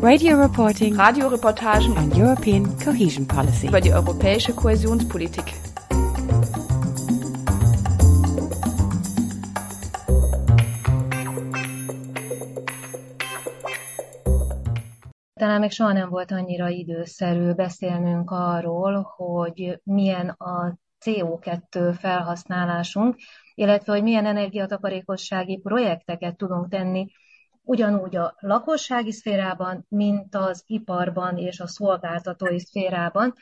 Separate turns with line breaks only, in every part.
Radio reporting
Radioreportagen
on European cohesion policy.
über die europäische Kohäsionspolitik.
Talán még soha nem volt annyira időszerű beszélnünk arról, hogy milyen a CO2 felhasználásunk, illetve hogy milyen energiatakarékossági projekteket tudunk tenni ugyanúgy a lakossági szférában, mint az iparban és a szolgáltatói szférában.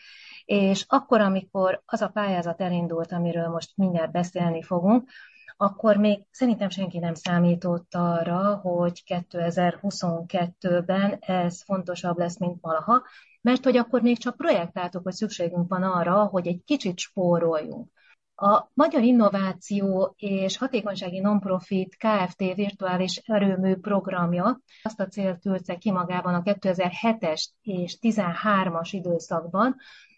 És akkor, amikor az a pályázat elindult, amiről most mindjárt beszélni fogunk, akkor még szerintem senki nem számított arra, hogy 2022-ben ez fontosabb lesz, mint valaha, mert hogy akkor még csak projektáltuk, hogy szükségünk van arra, hogy egy kicsit spóroljunk. A Magyar Innováció és Hatékonysági Nonprofit Kft. virtuális erőmű programja azt a célt tűzte ki magában a 2007-es és 13-as időszakban,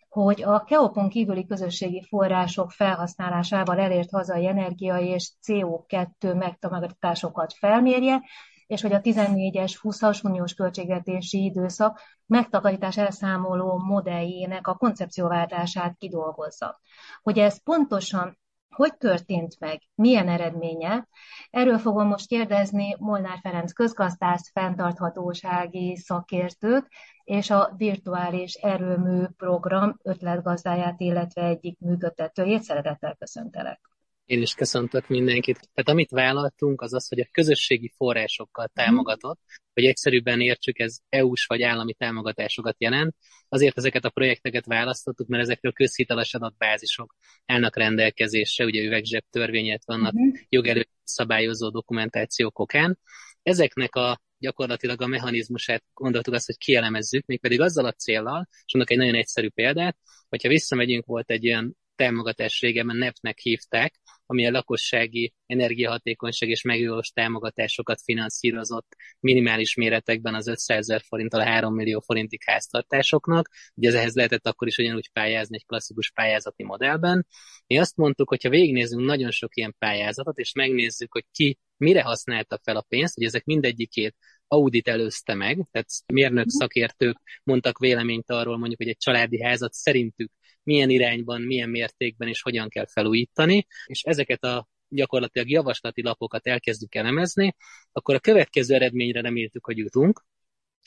hogy a KEOP-on kívüli közösségi források felhasználásával elért hazai energia és CO2 megtakarításokat felmérje, és hogy a 14-es 20-as uniós költségvetési időszak megtakarítás elszámoló modelljének a koncepcióváltását kidolgozza. Hogy ez pontosan hogy történt meg, milyen eredménye? Erről fogom most kérdezni Molnár Ferenc közgazdász, fenntarthatósági szakértőt, és a virtuális erőmű program ötletgazdáját, illetve egyik működtetőjét. Szeretettel köszöntelek.
Én is köszöntök mindenkit. Tehát amit vállaltunk, az az, hogy a közösségi forrásokkal támogatott, hogy egyszerűbben értsük, ez EU-s vagy állami támogatásokat jelent. Azért ezeket a projekteket választottuk, mert ezekről közhiteles adatbázisok állnak rendelkezésre, ugye üvegzseb törvényet vannak uh-huh. jogerő szabályozó dokumentációk okán. Ezeknek a gyakorlatilag a mechanizmusát gondoltuk azt, hogy kielemezzük, mégpedig azzal a céllal, és mondok egy nagyon egyszerű példát, hogyha visszamegyünk, volt egy olyan támogatás régebben NEP-nek hívták, ami a lakossági energiahatékonyság és megújulós támogatásokat finanszírozott minimális méretekben az 500 ezer forinttal a 3 millió forintig háztartásoknak. Ugye ez ehhez lehetett akkor is ugyanúgy pályázni egy klasszikus pályázati modellben. Mi azt mondtuk, hogy ha végignézzünk nagyon sok ilyen pályázatot, és megnézzük, hogy ki mire használta fel a pénzt, hogy ezek mindegyikét audit előzte meg, tehát mérnök szakértők mondtak véleményt arról, mondjuk, hogy egy családi házat szerintük milyen irányban, milyen mértékben és hogyan kell felújítani, és ezeket a gyakorlatilag javaslati lapokat elkezdjük elemezni, akkor a következő eredményre reméltük, hogy jutunk.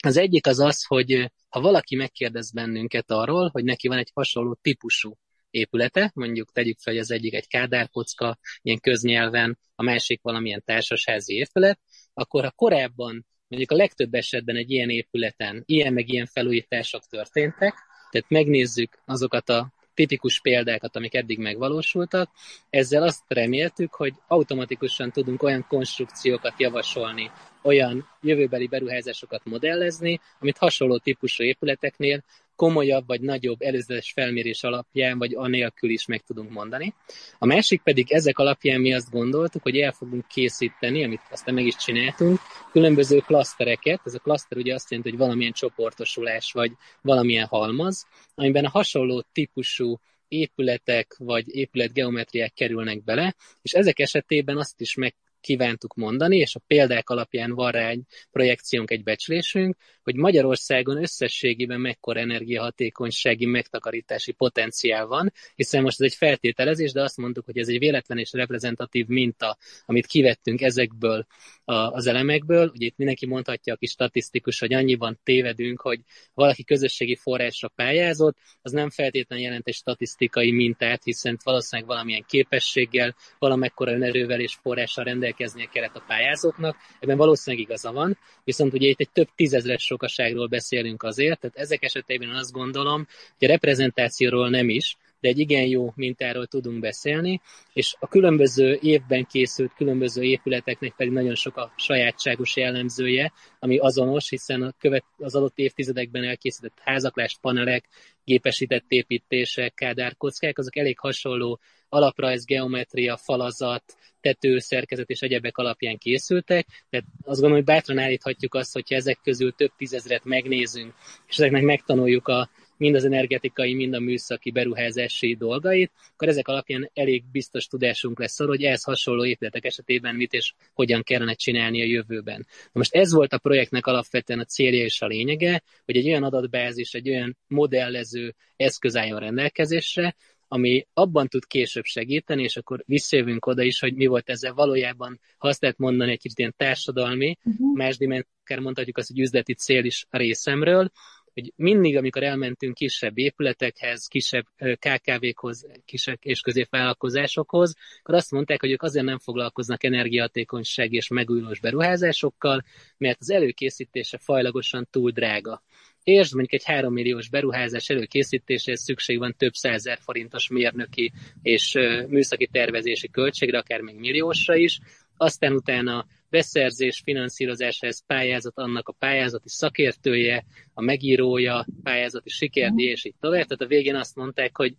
Az egyik az az, hogy ha valaki megkérdez bennünket arról, hogy neki van egy hasonló típusú épülete, mondjuk tegyük fel, hogy az egyik egy kádárkocka, ilyen köznyelven, a másik valamilyen társasházi épület, akkor ha korábban mondjuk a legtöbb esetben egy ilyen épületen ilyen meg ilyen felújítások történtek, tehát megnézzük azokat a tipikus példákat, amik eddig megvalósultak. Ezzel azt reméltük, hogy automatikusan tudunk olyan konstrukciókat javasolni, olyan jövőbeli beruházásokat modellezni, amit hasonló típusú épületeknél komolyabb vagy nagyobb előzetes felmérés alapján, vagy anélkül is meg tudunk mondani. A másik pedig ezek alapján mi azt gondoltuk, hogy el fogunk készíteni, amit aztán meg is csináltunk, különböző klasztereket. Ez a klaszter ugye azt jelenti, hogy valamilyen csoportosulás, vagy valamilyen halmaz, amiben a hasonló típusú épületek vagy épületgeometriák kerülnek bele, és ezek esetében azt is meg kívántuk mondani, és a példák alapján van rá egy projekciónk, egy becslésünk, hogy Magyarországon összességében mekkora energiahatékonysági megtakarítási potenciál van, hiszen most ez egy feltételezés, de azt mondtuk, hogy ez egy véletlen és reprezentatív minta, amit kivettünk ezekből a, az elemekből. Ugye itt mindenki mondhatja, aki statisztikus, hogy annyiban tévedünk, hogy valaki közösségi forrásra pályázott, az nem feltétlenül jelent egy statisztikai mintát, hiszen valószínűleg valamilyen képességgel, valamekkora önerővel és forrással rendelkeznie kellett a pályázóknak. Ebben valószínűleg igaza van, viszont ugye itt egy több tízezres sokaságról beszélünk azért, tehát ezek esetében azt gondolom, hogy a reprezentációról nem is, de egy igen jó mintáról tudunk beszélni, és a különböző évben készült különböző épületeknek pedig nagyon sok a sajátságos jellemzője, ami azonos, hiszen a követ, az adott évtizedekben elkészített házaklás, panelek, gépesített építések, kádárkockák, azok elég hasonló alaprajz, geometria, falazat, tetőszerkezet és egyebek alapján készültek, tehát azt gondolom, hogy bátran állíthatjuk azt, hogyha ezek közül több tízezret megnézünk, és ezeknek megtanuljuk a, mind az energetikai, mind a műszaki beruházási dolgait, akkor ezek alapján elég biztos tudásunk lesz arról, hogy ehhez hasonló épületek esetében mit és hogyan kellene csinálni a jövőben. Na most ez volt a projektnek alapvetően a célja és a lényege, hogy egy olyan adatbázis, egy olyan modellező eszköz álljon rendelkezésre, ami abban tud később segíteni, és akkor visszajövünk oda is, hogy mi volt ezzel valójában, ha azt lehet mondani, egy kicsit ilyen társadalmi, uh-huh. más dimenzió, akár mondhatjuk azt, hogy üzleti cél is a részemről, hogy mindig, amikor elmentünk kisebb épületekhez, kisebb KKV-khoz, kisebb és középvállalkozásokhoz, akkor azt mondták, hogy ők azért nem foglalkoznak energiahatékonyság és megújulós beruházásokkal, mert az előkészítése fajlagosan túl drága és mondjuk egy 3 milliós beruházás előkészítéséhez szükség van több százer forintos mérnöki és műszaki tervezési költségre, akár még milliósra is, aztán utána beszerzés, finanszírozáshoz pályázat, annak a pályázati szakértője, a megírója, pályázati sikerdíj, és így tovább. Tehát a végén azt mondták, hogy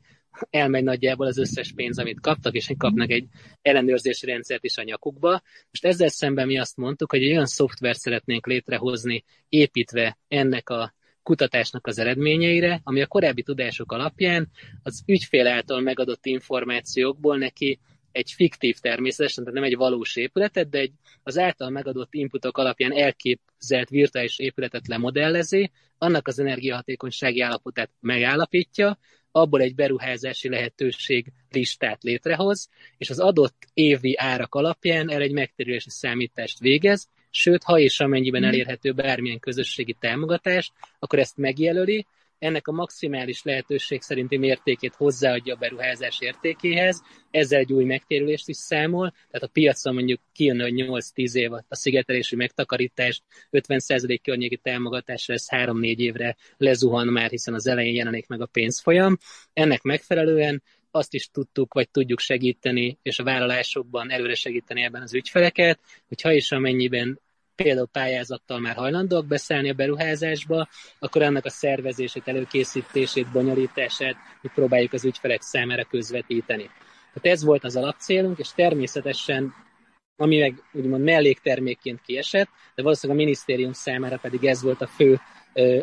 elmegy nagyjából az összes pénz, amit kaptak, és kapnak egy ellenőrzési rendszert is a nyakukba. Most ezzel szemben mi azt mondtuk, hogy egy olyan szoftvert szeretnénk létrehozni, építve ennek a kutatásnak az eredményeire, ami a korábbi tudások alapján az ügyfél által megadott információkból neki egy fiktív természetesen, tehát nem egy valós épületet, de egy az által megadott inputok alapján elképzelt virtuális épületet lemodellezi, annak az energiahatékonysági állapotát megállapítja, abból egy beruházási lehetőség listát létrehoz, és az adott évi árak alapján el egy megtérülési számítást végez, sőt, ha és amennyiben mhm. elérhető bármilyen közösségi támogatás, akkor ezt megjelöli, ennek a maximális lehetőség szerinti mértékét hozzáadja a beruházás értékéhez, ezzel egy új megtérülést is számol, tehát a piacon mondjuk kijön, hogy 8-10 év a szigetelési megtakarítás, 50% környéki támogatásra ez 3-4 évre lezuhan már, hiszen az elején jelenik meg a pénzfolyam. Ennek megfelelően azt is tudtuk, vagy tudjuk segíteni, és a vállalásokban előre segíteni ebben az ügyfeleket, hogy ha és amennyiben például pályázattal már hajlandóak beszállni a beruházásba, akkor annak a szervezését, előkészítését, bonyolítását mi próbáljuk az ügyfelek számára közvetíteni. Tehát ez volt az alapcélunk, és természetesen ami meg úgymond melléktermékként kiesett, de valószínűleg a minisztérium számára pedig ez volt a fő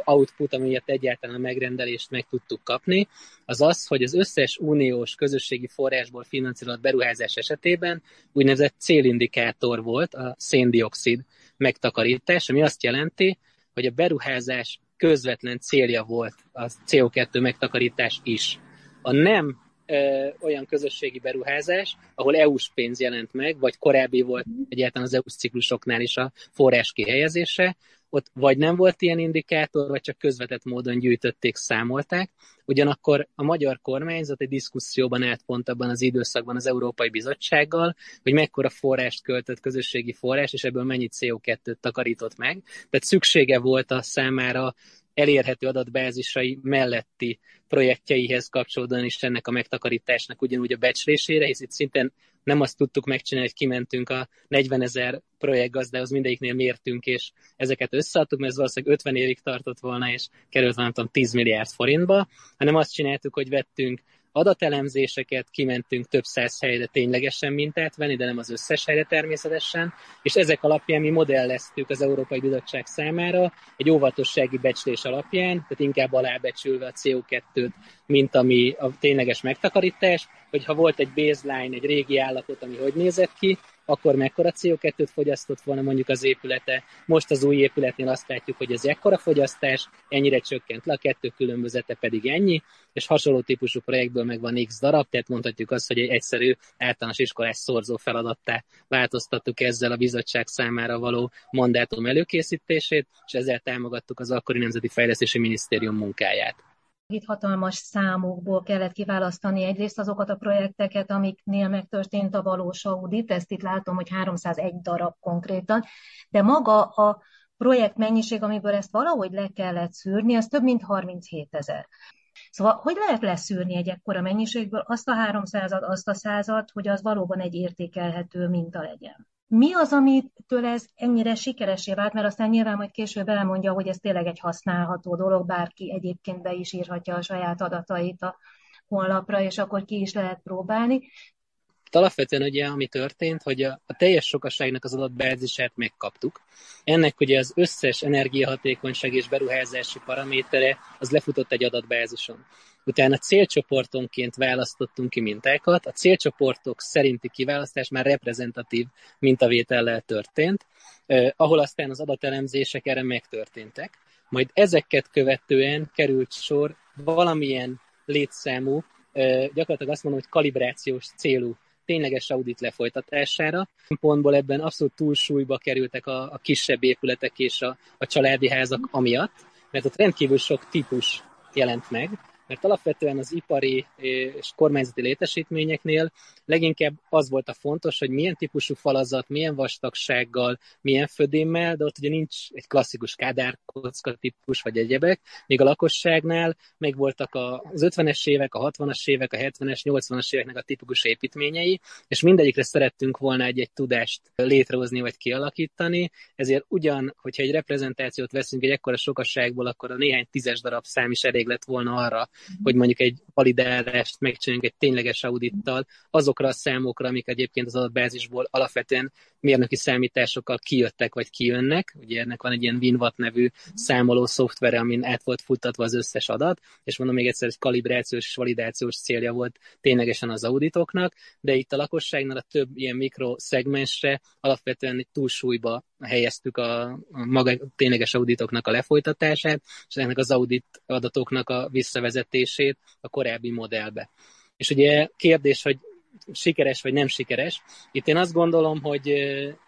output, amiért egyáltalán a megrendelést meg tudtuk kapni, az az, hogy az összes uniós közösségi forrásból finanszírozott beruházás esetében úgynevezett célindikátor volt a széndiokszid megtakarítás, ami azt jelenti, hogy a beruházás közvetlen célja volt a CO2 megtakarítás is. A nem ö, olyan közösségi beruházás, ahol EU-s pénz jelent meg, vagy korábbi volt egyáltalán az EU-s ciklusoknál is a forrás kihelyezése, ott vagy nem volt ilyen indikátor, vagy csak közvetett módon gyűjtötték, számolták. Ugyanakkor a magyar kormányzat egy diszkuszióban állt pont abban az időszakban az Európai Bizottsággal, hogy mekkora forrást költött közösségi forrás, és ebből mennyi CO2-t takarított meg. Tehát szüksége volt a számára elérhető adatbázisai melletti projektjeihez kapcsolódóan is ennek a megtakarításnak ugyanúgy a becslésére, hisz itt szintén nem azt tudtuk megcsinálni, hogy kimentünk a 40 ezer projektgazdához, mindegyiknél mértünk, és ezeket összeadtuk, mert ez valószínűleg 50 évig tartott volna, és került tudom 10 milliárd forintba, hanem azt csináltuk, hogy vettünk adatelemzéseket, kimentünk több száz helyre ténylegesen mintát venni, de nem az összes helyre természetesen, és ezek alapján mi modelleztük az Európai Bizottság számára egy óvatossági becslés alapján, tehát inkább alábecsülve a CO2-t, mint ami a tényleges megtakarítás, hogy ha volt egy baseline, egy régi állapot, ami hogy nézett ki, akkor mekkora CO2-t fogyasztott volna mondjuk az épülete. Most az új épületnél azt látjuk, hogy ez ekkora fogyasztás, ennyire csökkent le, a kettő különbözete pedig ennyi, és hasonló típusú projektből meg van x darab, tehát mondhatjuk azt, hogy egy egyszerű általános iskolás szorzó feladattá változtattuk ezzel a bizottság számára való mandátum előkészítését, és ezzel támogattuk az akkori Nemzeti Fejlesztési Minisztérium munkáját.
Itt hatalmas számokból kellett kiválasztani egyrészt azokat a projekteket, amiknél megtörtént a valós audit, ezt itt látom, hogy 301 darab konkrétan, de maga a projekt mennyiség, amiből ezt valahogy le kellett szűrni, az több mint 37 ezer. Szóval hogy lehet leszűrni egy ekkora mennyiségből azt a 300 azt a százat, hogy az valóban egy értékelhető minta legyen? Mi az, amitől ez ennyire sikeresé vált, mert aztán nyilván majd később elmondja, hogy ez tényleg egy használható dolog, bárki egyébként be is írhatja a saját adatait a honlapra, és akkor ki is lehet próbálni.
Alapvetően ugye, ami történt, hogy a, a teljes sokaságnak az adatbázisát megkaptuk. Ennek ugye az összes energiahatékonyság és beruházási paramétere az lefutott egy adatbázison. Utána célcsoportonként választottunk ki mintákat, a célcsoportok szerinti kiválasztás már reprezentatív mintavétellel történt, ahol aztán az adatelemzések erre megtörténtek. Majd ezeket követően került sor valamilyen létszámú, gyakorlatilag azt mondom, hogy kalibrációs célú tényleges audit lefolytatására. Pontból ebben abszolút túlsúlyba kerültek a, a kisebb épületek és a, a családi házak amiatt, mert ott rendkívül sok típus jelent meg, mert alapvetően az ipari és kormányzati létesítményeknél leginkább az volt a fontos, hogy milyen típusú falazat, milyen vastagsággal, milyen födémmel, de ott ugye nincs egy klasszikus kádárkocka típus vagy egyebek, még a lakosságnál meg voltak az 50-es évek, a 60-as évek, a 70-es, 80-as éveknek a tipikus építményei, és mindegyikre szerettünk volna egy-egy tudást létrehozni vagy kialakítani, ezért ugyan, hogyha egy reprezentációt veszünk egy ekkora sokasságból, akkor a néhány tízes darab szám is elég lett volna arra, hogy mondjuk egy validálást megcsináljunk egy tényleges audittal, azokra a számokra, amik egyébként az adatbázisból alapvetően mérnöki számításokkal kijöttek vagy kijönnek. Ugye ennek van egy ilyen Winvat nevű számoló szoftvere, amin át volt futtatva az összes adat, és mondom még egyszer, hogy kalibrációs és validációs célja volt ténylegesen az auditoknak, de itt a lakosságnál a több ilyen mikroszegmensre alapvetően túlsúlyba helyeztük a, a maga tényleges auditoknak a lefolytatását, és ennek az audit adatoknak a visszavezetését a korábbi modellbe. És ugye kérdés, hogy sikeres vagy nem sikeres. Itt én azt gondolom, hogy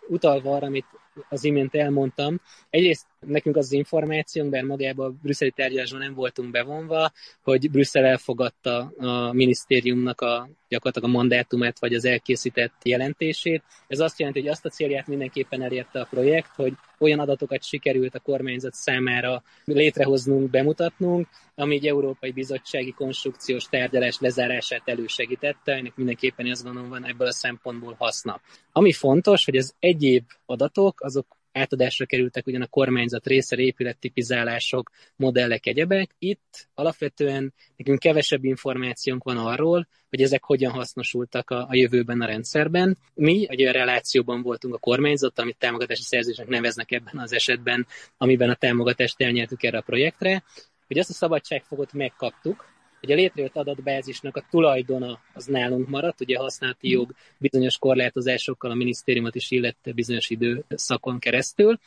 utalva arra, amit az imént elmondtam, egyrészt nekünk az, az információnk, bár magában a brüsszeli tárgyalásban nem voltunk bevonva, hogy Brüsszel elfogadta a minisztériumnak a gyakorlatilag a mandátumát, vagy az elkészített jelentését. Ez azt jelenti, hogy azt a célját mindenképpen elérte a projekt, hogy olyan adatokat sikerült a kormányzat számára létrehoznunk, bemutatnunk, ami egy Európai Bizottsági Konstrukciós Tárgyalás lezárását elősegítette, ennek mindenképpen azt gondolom van ebből a szempontból haszna. Ami fontos, hogy az egyéb adatok, azok átadásra kerültek ugyan a kormányzat részre, épülettipizálások, modellek, egyebek. Itt alapvetően nekünk kevesebb információnk van arról, hogy ezek hogyan hasznosultak a, a jövőben a rendszerben. Mi egy olyan relációban voltunk a kormányzat, amit támogatási szerzésnek neveznek ebben az esetben, amiben a támogatást elnyertük erre a projektre, hogy azt a szabadságfogot megkaptuk, hogy a létrejött adatbázisnak a tulajdona az nálunk maradt, ugye a használati jog bizonyos korlátozásokkal a minisztériumot is illette bizonyos időszakon keresztül,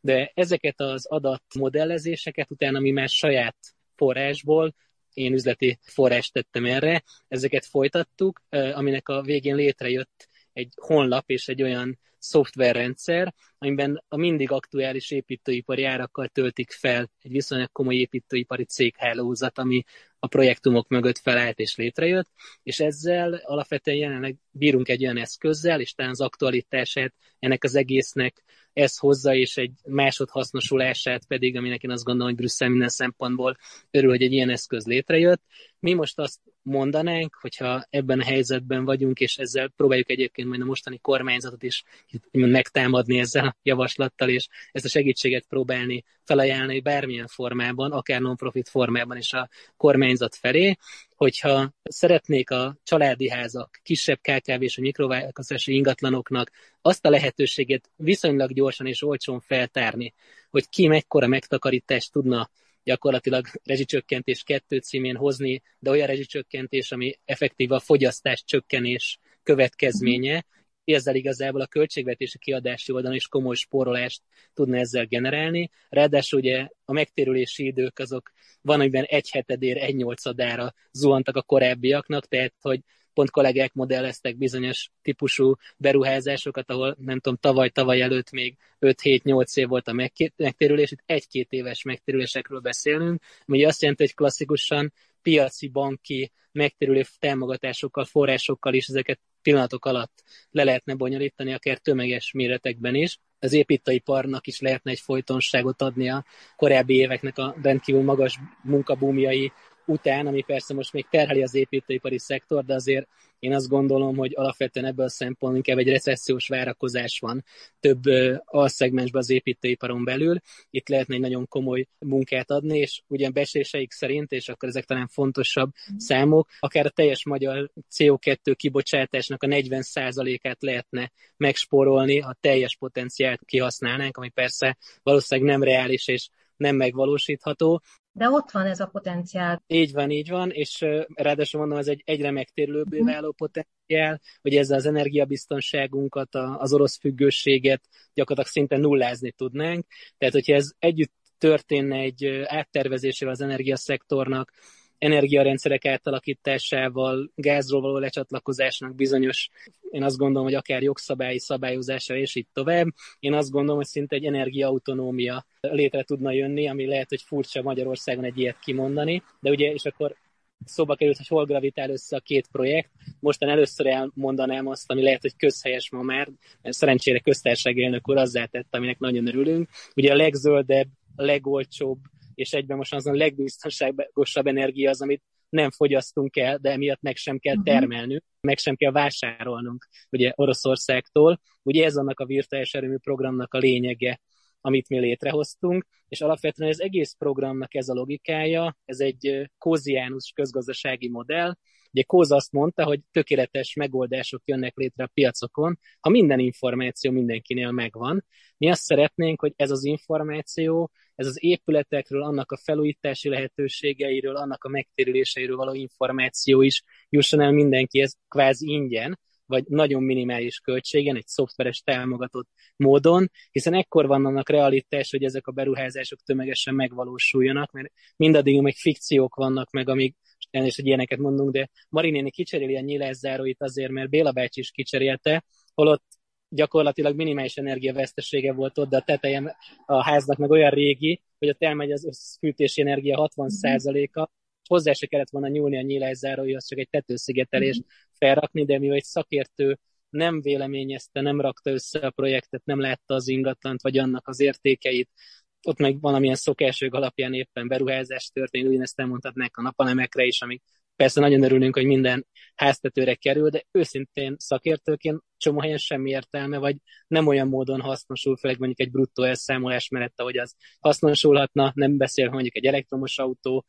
de ezeket az adatmodellezéseket utána mi már saját forrásból én üzleti forrást tettem erre, ezeket folytattuk, aminek a végén létrejött egy honlap és egy olyan szoftverrendszer, amiben a mindig aktuális építőipari árakkal töltik fel egy viszonylag komoly építőipari céghálózat, ami a projektumok mögött felállt és létrejött, és ezzel alapvetően jelenleg bírunk egy olyan eszközzel, és talán az aktualitását ennek az egésznek ez hozza, és egy másodhasznosulását pedig, aminek én azt gondolom, hogy Brüsszel minden szempontból örül, hogy egy ilyen eszköz létrejött. Mi most azt mondanánk, hogyha ebben a helyzetben vagyunk, és ezzel próbáljuk egyébként majd a mostani kormányzatot is megtámadni ezzel a javaslattal, és ezt a segítséget próbálni felajánlani bármilyen formában, akár non-profit formában is a kormányzat felé, hogyha szeretnék a családi házak, kisebb KKV és a mikrovállalkozási ingatlanoknak azt a lehetőséget viszonylag gyorsan és olcsón feltárni, hogy ki mekkora megtakarítást tudna gyakorlatilag rezsicsökkentés kettő címén hozni, de olyan rezsicsökkentés, ami effektív a fogyasztás csökkenés következménye, ezzel igazából a költségvetési kiadási oldalon is komoly spórolást tudna ezzel generálni. Ráadásul ugye a megtérülési idők azok van, amiben egy hetedér, egy nyolcadára zuhantak a korábbiaknak, tehát hogy pont kollégák modelleztek bizonyos típusú beruházásokat, ahol nem tudom, tavaly, tavaly előtt még 5-7-8 év volt a megtérülés, itt egy-két éves megtérülésekről beszélünk, ami azt jelenti, hogy klasszikusan piaci, banki, megtérülő támogatásokkal, forrásokkal is ezeket pillanatok alatt le lehetne bonyolítani, akár tömeges méretekben is. Az építőiparnak is lehetne egy folytonságot adni a korábbi éveknek a rendkívül magas munkabúmjai után, ami persze most még terheli az építőipari szektor, de azért én azt gondolom, hogy alapvetően ebből a szempontból inkább egy recessziós várakozás van több alszegmensben az építőiparon belül. Itt lehetne egy nagyon komoly munkát adni, és ugyan beséseik szerint, és akkor ezek talán fontosabb számok, akár a teljes magyar CO2 kibocsátásnak a 40%-át lehetne megspórolni, ha teljes potenciált kihasználnánk, ami persze valószínűleg nem reális és nem megvalósítható,
de ott van ez a potenciál.
Így van, így van, és ráadásul mondom, ez egy egyre megtérülőbbé mhm. váló potenciál, hogy ezzel az energiabiztonságunkat, az orosz függőséget gyakorlatilag szinte nullázni tudnánk. Tehát, hogyha ez együtt történne egy áttervezésével az energiaszektornak, energiarendszerek átalakításával, gázról való lecsatlakozásnak bizonyos, én azt gondolom, hogy akár jogszabályi szabályozása és így tovább. Én azt gondolom, hogy szinte egy energiaautonómia létre tudna jönni, ami lehet, hogy furcsa Magyarországon egy ilyet kimondani, de ugye, és akkor szóba került, hogy hol gravitál össze a két projekt. Mostan először elmondanám azt, ami lehet, hogy közhelyes ma már, mert szerencsére köztársasági elnök úr azzá tett, aminek nagyon örülünk. Ugye a legzöldebb, legolcsóbb és egyben most az a legbiztonságosabb energia az, amit nem fogyasztunk el, de emiatt meg sem kell mhm. termelnünk, meg sem kell vásárolnunk ugye Oroszországtól. Ugye ez annak a virtuális erőmű programnak a lényege, amit mi létrehoztunk, és alapvetően az egész programnak ez a logikája, ez egy kóziánus közgazdasági modell, Ugye Kóz azt mondta, hogy tökéletes megoldások jönnek létre a piacokon, ha minden információ mindenkinél megvan. Mi azt szeretnénk, hogy ez az információ, ez az épületekről, annak a felújítási lehetőségeiről, annak a megtérüléseiről való információ is jusson el mindenkihez kvázi ingyen, vagy nagyon minimális költségen, egy szoftveres támogatott módon, hiszen ekkor van annak realitás, hogy ezek a beruházások tömegesen megvalósuljanak, mert mindaddig még fikciók vannak meg, amíg és hogy ilyeneket mondunk, de Marinéni kicseréli a nyilászáróit azért, mert Béla bácsi is kicserélte, holott gyakorlatilag minimális energiavesztesége volt ott, de a tetejem a háznak meg olyan régi, hogy ott elmegy az összfűtési energia 60%-a, hozzá se kellett volna nyúlni a nyílászáróihoz, csak egy tetőszigetelést mm-hmm. felrakni, de mivel egy szakértő nem véleményezte, nem rakta össze a projektet, nem látta az ingatlant, vagy annak az értékeit, ott meg valamilyen szokások alapján éppen beruházás történt, ugyanezt elmondhatnák a napalemekre is, amik persze nagyon örülünk, hogy minden háztetőre kerül, de őszintén szakértőként csomó helyen semmi értelme, vagy nem olyan módon hasznosul, főleg mondjuk egy bruttó elszámolás mellett, hogy az hasznosulhatna, nem beszél mondjuk egy elektromos autó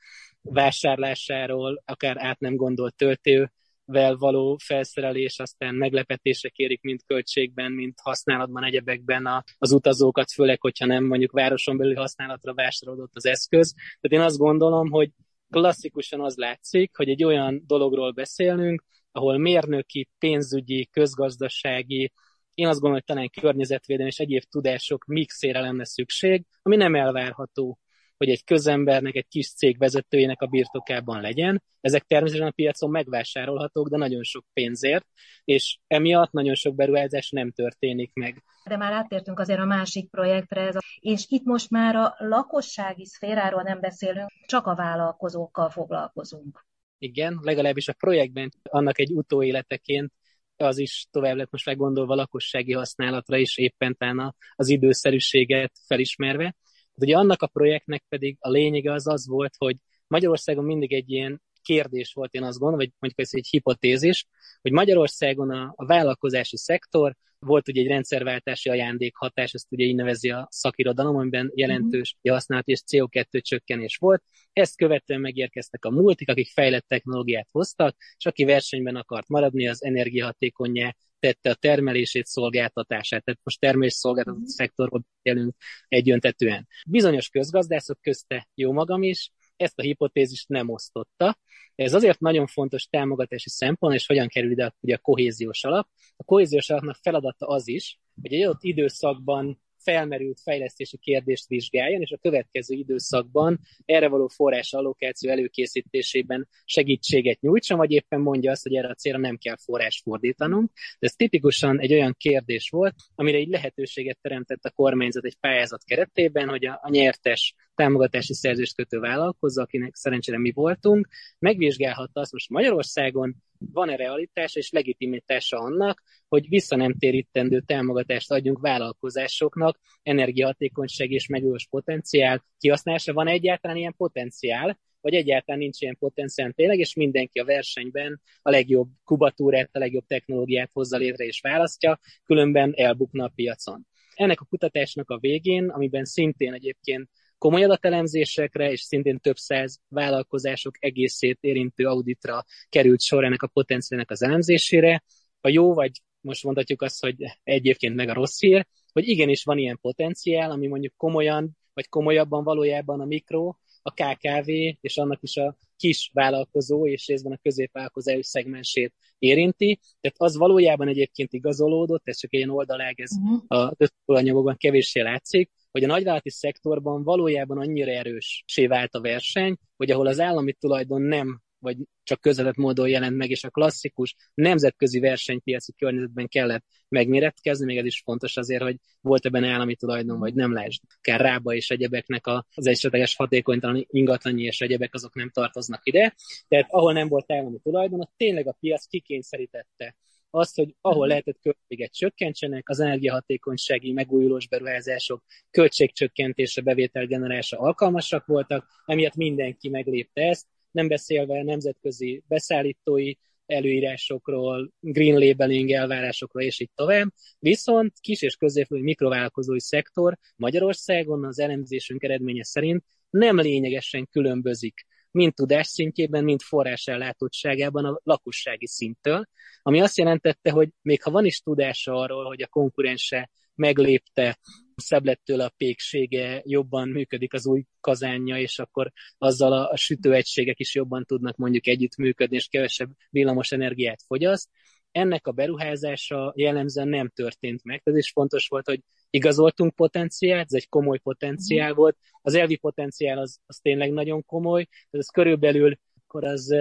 vásárlásáról, akár át nem gondolt töltő, vel való felszerelés, aztán meglepetésre kérik mind költségben, mind használatban, egyebekben az utazókat, főleg, hogyha nem mondjuk városon belül használatra vásárolódott az eszköz. Tehát én azt gondolom, hogy klasszikusan az látszik, hogy egy olyan dologról beszélünk, ahol mérnöki, pénzügyi, közgazdasági, én azt gondolom, hogy talán környezetvédelmi és egyéb tudások mixére lenne szükség, ami nem elvárható hogy egy közembernek, egy kis cég vezetőjének a birtokában legyen. Ezek természetesen a piacon megvásárolhatók, de nagyon sok pénzért, és emiatt nagyon sok beruházás nem történik meg.
De már áttértünk azért a másik projektre, és itt most már a lakossági szféráról nem beszélünk, csak a vállalkozókkal foglalkozunk.
Igen, legalábbis a projektben annak egy utóéleteként az is tovább lett most meggondolva lakossági használatra is éppen az időszerűséget felismerve. Ugye annak a projektnek pedig a lényege az az volt, hogy Magyarországon mindig egy ilyen kérdés volt, én azt gondolom, vagy mondjuk ez egy hipotézis, hogy Magyarországon a, a vállalkozási szektor volt ugye egy rendszerváltási ajándékhatás, ezt ugye így nevezi a szakirodalom, amiben jelentős uh-huh. használat és CO2 csökkenés volt. Ezt követően megérkeztek a multik, akik fejlett technológiát hoztak, és aki versenyben akart maradni, az energiahatékonyá tette a termelését, szolgáltatását. Tehát most termelés szolgáltató uh-huh. szektorról beszélünk egyöntetően. Bizonyos közgazdászok közte jó magam is, ezt a hipotézist nem osztotta. Ez azért nagyon fontos támogatási szempont, és hogyan kerül ide ugye a kohéziós alap. A kohéziós alapnak feladata az is, hogy egy adott időszakban felmerült fejlesztési kérdést vizsgáljon, és a következő időszakban erre való forrás allokáció előkészítésében segítséget nyújtson, vagy éppen mondja azt, hogy erre a célra nem kell forrás fordítanunk. De ez tipikusan egy olyan kérdés volt, amire egy lehetőséget teremtett a kormányzat egy pályázat keretében, hogy a, a nyertes támogatási szerzést kötő vállalkozó, akinek szerencsére mi voltunk, megvizsgálhatta azt most Magyarországon van-e realitása és legitimitása annak, hogy vissza nem térítendő támogatást adjunk vállalkozásoknak, energiahatékonyság és megújulós potenciál kihasználása. Van egyáltalán ilyen potenciál, vagy egyáltalán nincs ilyen potenciál tényleg, és mindenki a versenyben a legjobb kubatúrát, a legjobb technológiát hozza létre és választja, különben elbukna a piacon. Ennek a kutatásnak a végén, amiben szintén egyébként komoly adatelemzésekre, és szintén több száz vállalkozások egészét érintő auditra került sor ennek a potenciálnak az elemzésére. A jó, vagy most mondhatjuk azt, hogy egyébként meg a rossz hír, hogy igenis van ilyen potenciál, ami mondjuk komolyan, vagy komolyabban valójában a mikro, a KKV és annak is a kis vállalkozó és részben a középvállalkozó szegmensét érinti. Tehát az valójában egyébként igazolódott, ez csak egy ilyen oldalág, ez uh-huh. a anyagokban kevéssé látszik, hogy a nagyvállalati szektorban valójában annyira erőssé vált a verseny, hogy ahol az állami tulajdon nem vagy csak közvetett módon jelent meg, és a klasszikus nemzetközi versenypiaci környezetben kellett megméretkezni, még ez is fontos azért, hogy volt ebben állami tulajdon, vagy nem lásd. Kell rába és egyebeknek az esetleges hatékonytalan ingatlanyi és egyebek azok nem tartoznak ide. Tehát ahol nem volt állami tulajdon, ott tényleg a piac kikényszerítette azt, hogy ahol lehetett költséget csökkentsenek, az energiahatékonysági megújulós beruházások költségcsökkentése, bevételgenerálása alkalmasak voltak, emiatt mindenki meglépte ezt, nem beszélve nemzetközi beszállítói előírásokról, green labeling elvárásokról, és így tovább. Viszont kis és középfői mikrovállalkozói szektor Magyarországon az elemzésünk eredménye szerint nem lényegesen különbözik mind tudás szintjében, mind forrásellátottságában a lakossági szinttől, ami azt jelentette, hogy még ha van is tudása arról, hogy a konkurense meglépte, szebb a péksége, jobban működik az új kazánja, és akkor azzal a, a sütőegységek is jobban tudnak mondjuk együtt működni, és kevesebb villamos energiát fogyaszt. Ennek a beruházása jellemzően nem történt meg. Ez is fontos volt, hogy igazoltunk potenciált, ez egy komoly potenciál mm. volt. Az elvi potenciál az, az tényleg nagyon komoly, ez körülbelül akkor az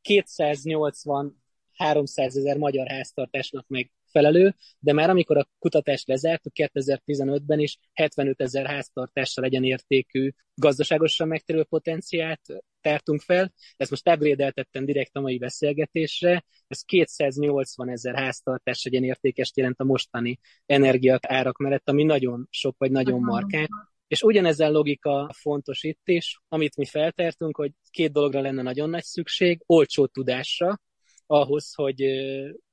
280 300 ezer magyar háztartásnak meg megfelelő, de már amikor a kutatást lezártuk 2015-ben is 75 ezer háztartással legyen értékű, gazdaságosan megterülő potenciált tártunk fel. Ezt most upgrade direkt a mai beszélgetésre. Ez 280 ezer háztartás legyen értékes jelent a mostani energia árak mellett, ami nagyon sok vagy nagyon markáns. És ugyanezen logika fontos itt is, amit mi feltártunk, hogy két dologra lenne nagyon nagy szükség, olcsó tudásra, ahhoz, hogy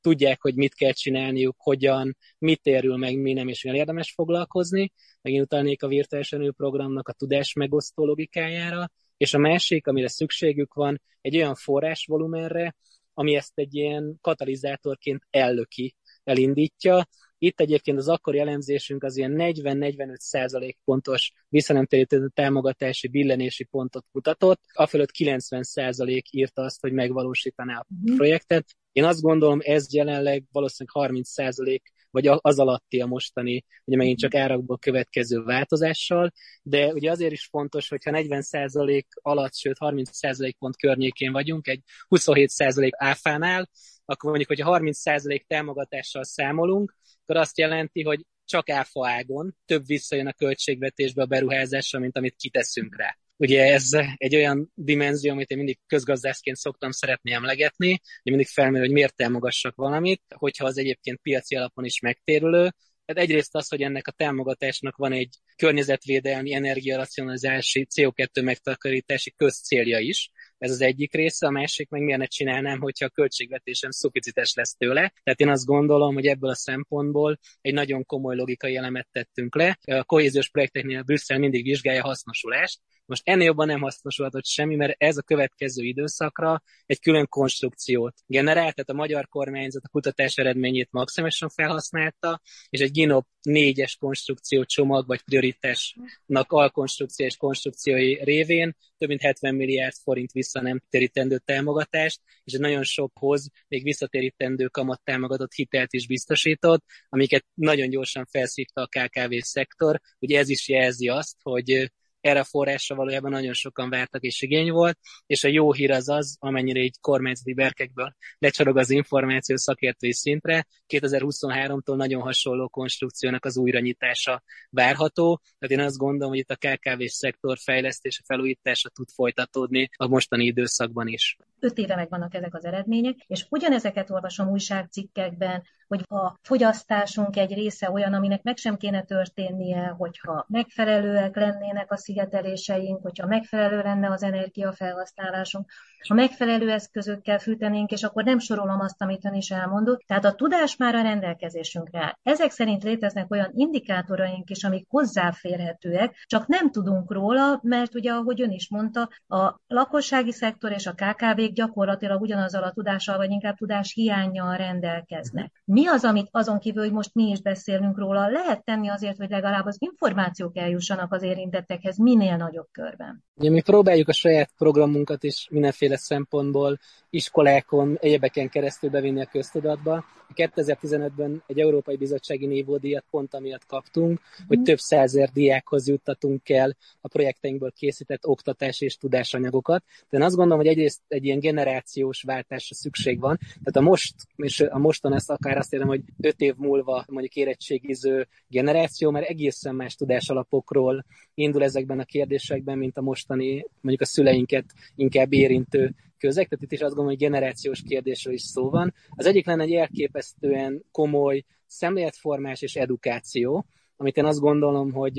tudják, hogy mit kell csinálniuk, hogyan, mit érül meg, mi nem, és milyen érdemes foglalkozni. Megint utalnék a virtuális programnak a tudás megosztó logikájára, és a másik, amire szükségük van, egy olyan forrásvolumenre, ami ezt egy ilyen katalizátorként ellöki, elindítja, itt egyébként az akkori elemzésünk az ilyen 40-45 százalék pontos visszanemtérítő támogatási billenési pontot mutatott, afölött 90 százalék írta azt, hogy megvalósítaná a mhm. projektet. Én azt gondolom, ez jelenleg valószínűleg 30 százalék vagy az alatti a mostani, ugye megint csak árakból következő változással, de ugye azért is fontos, hogyha 40% alatt, sőt 30% pont környékén vagyunk, egy 27% áfánál, akkor mondjuk, hogyha 30% támogatással számolunk, akkor azt jelenti, hogy csak áfa ágon több visszajön a költségvetésbe a beruházásra, mint amit kiteszünk rá. Ugye ez egy olyan dimenzió, amit én mindig közgazdászként szoktam szeretni emlegetni, hogy mindig felmerül, hogy miért támogassak valamit, hogyha az egyébként piaci alapon is megtérülő, tehát egyrészt az, hogy ennek a támogatásnak van egy környezetvédelmi, energiaracionalizási, CO2 megtakarítási közcélja is, ez az egyik része, a másik meg miért ne csinálnám, hogyha a költségvetésem szuficites lesz tőle. Tehát én azt gondolom, hogy ebből a szempontból egy nagyon komoly logikai elemet tettünk le. A kohéziós projekteknél Brüsszel mindig vizsgálja a hasznosulást, most ennél jobban nem hasznosulhatott semmi, mert ez a következő időszakra egy külön konstrukciót generált, tehát a magyar kormányzat a kutatás eredményét maximálisan felhasználta, és egy GINOP négyes konstrukció csomag, vagy prioritásnak alkonstrukció és konstrukciói révén több mint 70 milliárd forint vissza nem térítendő támogatást, és egy nagyon sokhoz még visszatérítendő kamat támogatott hitelt is biztosított, amiket nagyon gyorsan felszívta a KKV szektor. Ugye ez is jelzi azt, hogy erre a forrásra valójában nagyon sokan vártak és igény volt, és a jó hír az az, amennyire így kormányzati berkekből lecsorog az információ szakértői szintre, 2023-tól nagyon hasonló konstrukciónak az újranyitása várható, tehát én azt gondolom, hogy itt a KKV szektor fejlesztése, felújítása tud folytatódni a mostani időszakban is.
öt éve megvannak ezek az eredmények, és ugyanezeket olvasom újságcikkekben, hogy a fogyasztásunk egy része olyan, aminek meg sem kéne történnie, hogyha megfelelőek lennének a szigeteléseink, hogyha megfelelő lenne az energiafelhasználásunk, ha megfelelő eszközökkel fűtenénk, és akkor nem sorolom azt, amit ön is elmondott. Tehát a tudás már a rendelkezésünkre áll. Ezek szerint léteznek olyan indikátoraink is, amik hozzáférhetőek, csak nem tudunk róla, mert ugye, ahogy ön is mondta, a lakossági szektor és a KKV-k gyakorlatilag ugyanazzal a tudással, vagy inkább tudás hiányjal rendelkeznek. Mi az, amit azon kívül, hogy most mi is beszélünk róla, lehet tenni azért, hogy legalább az információk eljussanak az érintettekhez minél nagyobb körben?
Ugye mi próbáljuk a saját programunkat is mindenféle szempontból iskolákon, egyebeken keresztül bevinni a köztudatba. 2015-ben egy Európai Bizottsági Névódíjat pont amiatt kaptunk, hogy több százer diákhoz juttatunk el a projekteinkből készített oktatás és tudásanyagokat. De én azt gondolom, hogy egyrészt egy ilyen generációs váltásra szükség van. Tehát a most, és a mostan ezt akár azt érem, hogy öt év múlva mondjuk érettségiző generáció már egészen más tudásalapokról indul ezekben a kérdésekben, mint a mostani, mondjuk a szüleinket inkább érintő közeg, tehát itt is azt gondolom, hogy generációs kérdésről is szó van. Az egyik lenne egy elképesztően komoly szemléletformás és edukáció, amit én azt gondolom, hogy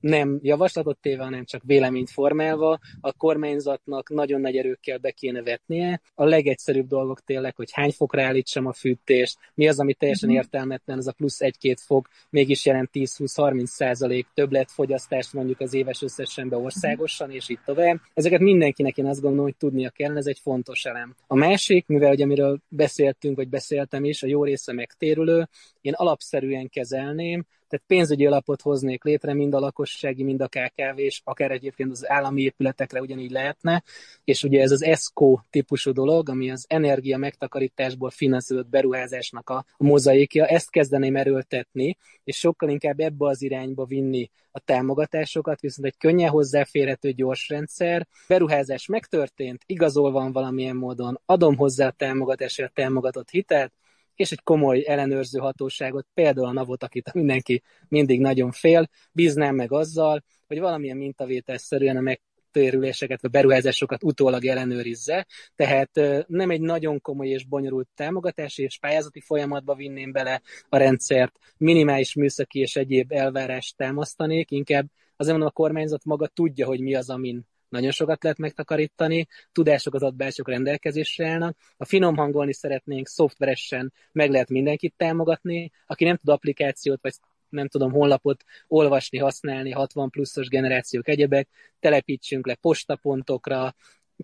nem javaslatot téve, hanem csak véleményt formálva, a kormányzatnak nagyon nagy erőkkel be kéne vetnie. A legegyszerűbb dolgok tényleg, hogy hány fokra állítsam a fűtést, mi az, ami teljesen mhm. értelmetlen, az a plusz egy-két fok mégis jelent 10-20-30 százalék többletfogyasztást mondjuk az éves összesen be országosan, és így tovább. Ezeket mindenkinek én azt gondolom, hogy tudnia kell, ez egy fontos elem. A másik, mivel hogy amiről beszéltünk, vagy beszéltem is, a jó része megtérülő, én alapszerűen kezelném, tehát pénzügyi alapot hoznék létre, mind a lakossági, mind a KKV, és akár egyébként az állami épületekre ugyanígy lehetne, és ugye ez az ESCO típusú dolog, ami az energia megtakarításból finanszírozott beruházásnak a mozaikja, ezt kezdeném erőltetni, és sokkal inkább ebbe az irányba vinni a támogatásokat, viszont egy könnyen hozzáférhető gyors rendszer. Beruházás megtörtént, igazol van valamilyen módon, adom hozzá a támogatásra a támogatott hitelt, és egy komoly ellenőrző hatóságot, például a NAVot, akit mindenki mindig nagyon fél, bíznám meg azzal, hogy valamilyen mintavételszerűen a megtérüléseket, vagy beruházásokat utólag ellenőrizze, tehát nem egy nagyon komoly és bonyolult támogatási és pályázati folyamatba vinném bele a rendszert, minimális műszaki és egyéb elvárást támasztanék, inkább azért mondom, a kormányzat maga tudja, hogy mi az, amin nagyon sokat lehet megtakarítani, tudások az adatbázisok rendelkezésre állnak. Ha finom hangolni szeretnénk, szoftveresen meg lehet mindenkit támogatni, aki nem tud applikációt vagy nem tudom, honlapot olvasni, használni, 60 pluszos generációk egyebek, telepítsünk le postapontokra,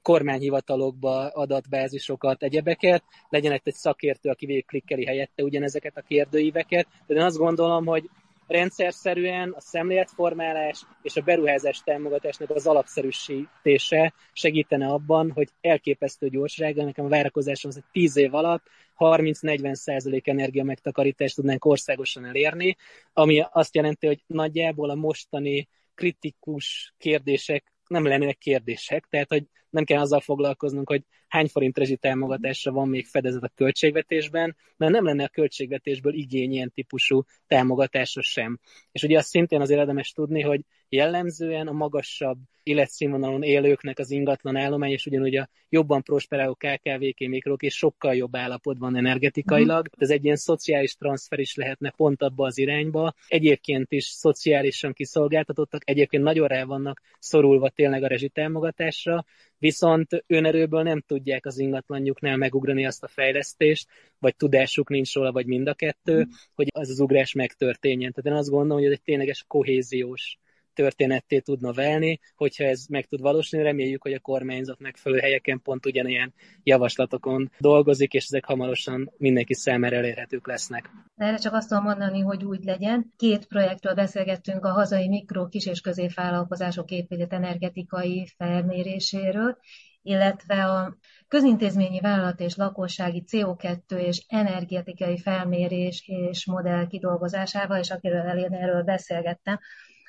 kormányhivatalokba adatbázisokat, egyebeket, legyen egy szakértő, aki végig klikkeli helyette ugyanezeket a kérdőíveket, de én azt gondolom, hogy rendszerszerűen a szemléletformálás és a beruházás támogatásnak az alapszerűsítése segítene abban, hogy elképesztő gyorsággal, nekem a várakozásom az, hogy 10 év alatt 30-40 százalék energia megtakarítást tudnánk országosan elérni, ami azt jelenti, hogy nagyjából a mostani kritikus kérdések nem lennének kérdések, tehát hogy nem kell azzal foglalkoznunk, hogy hány forint rezsi támogatásra van még fedezet a költségvetésben, mert nem lenne a költségvetésből igény ilyen típusú támogatásra sem. És ugye azt szintén azért érdemes tudni, hogy jellemzően a magasabb életszínvonalon élőknek az ingatlan állomány, és ugyanúgy a jobban prosperáló KKV-k, mikrok és sokkal jobb állapotban energetikailag. Ez egy ilyen szociális transfer is lehetne pont abba az irányba. Egyébként is szociálisan kiszolgáltatottak, egyébként nagyon rá vannak szorulva tényleg a rezsitámogatásra, viszont önerőből nem tudják az ingatlanjuknál megugrani azt a fejlesztést, vagy tudásuk nincs róla, vagy mind a kettő, hogy az az ugrás megtörténjen. Tehát én azt gondolom, hogy ez egy tényleges kohéziós történetté tudna válni, hogyha ez meg tud valósulni. Reméljük, hogy a kormányzat megfelelő helyeken pont ugyanilyen javaslatokon dolgozik, és ezek hamarosan mindenki számára elérhetők lesznek.
Erre csak azt tudom mondani, hogy úgy legyen. Két projektről beszélgettünk a hazai mikro, kis és középvállalkozások épített energetikai felméréséről, illetve a közintézményi vállalat és lakossági CO2 és energetikai felmérés és modell kidolgozásával, és akiről elérni erről beszélgettem,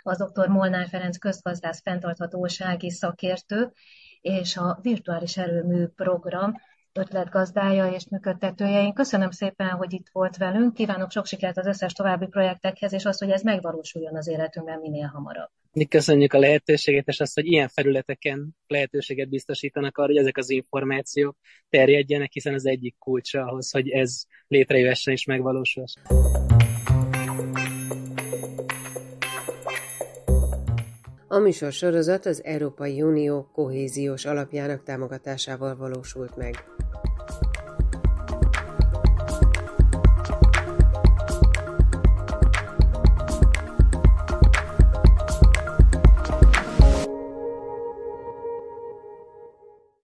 az dr. Molnár Ferenc közgazdász fenntarthatósági szakértő, és a Virtuális Erőmű Program ötletgazdája és működtetője. Én köszönöm szépen, hogy itt volt velünk. Kívánok sok sikert az összes további projektekhez, és azt, hogy ez megvalósuljon az életünkben minél hamarabb.
Mi köszönjük a lehetőséget, és azt, hogy ilyen felületeken lehetőséget biztosítanak arra, hogy ezek az információk terjedjenek, hiszen az egyik kulcsa ahhoz, hogy ez létrejöhessen és megvalósuljon.
A műsorsorozat az Európai Unió kohéziós alapjának támogatásával valósult meg.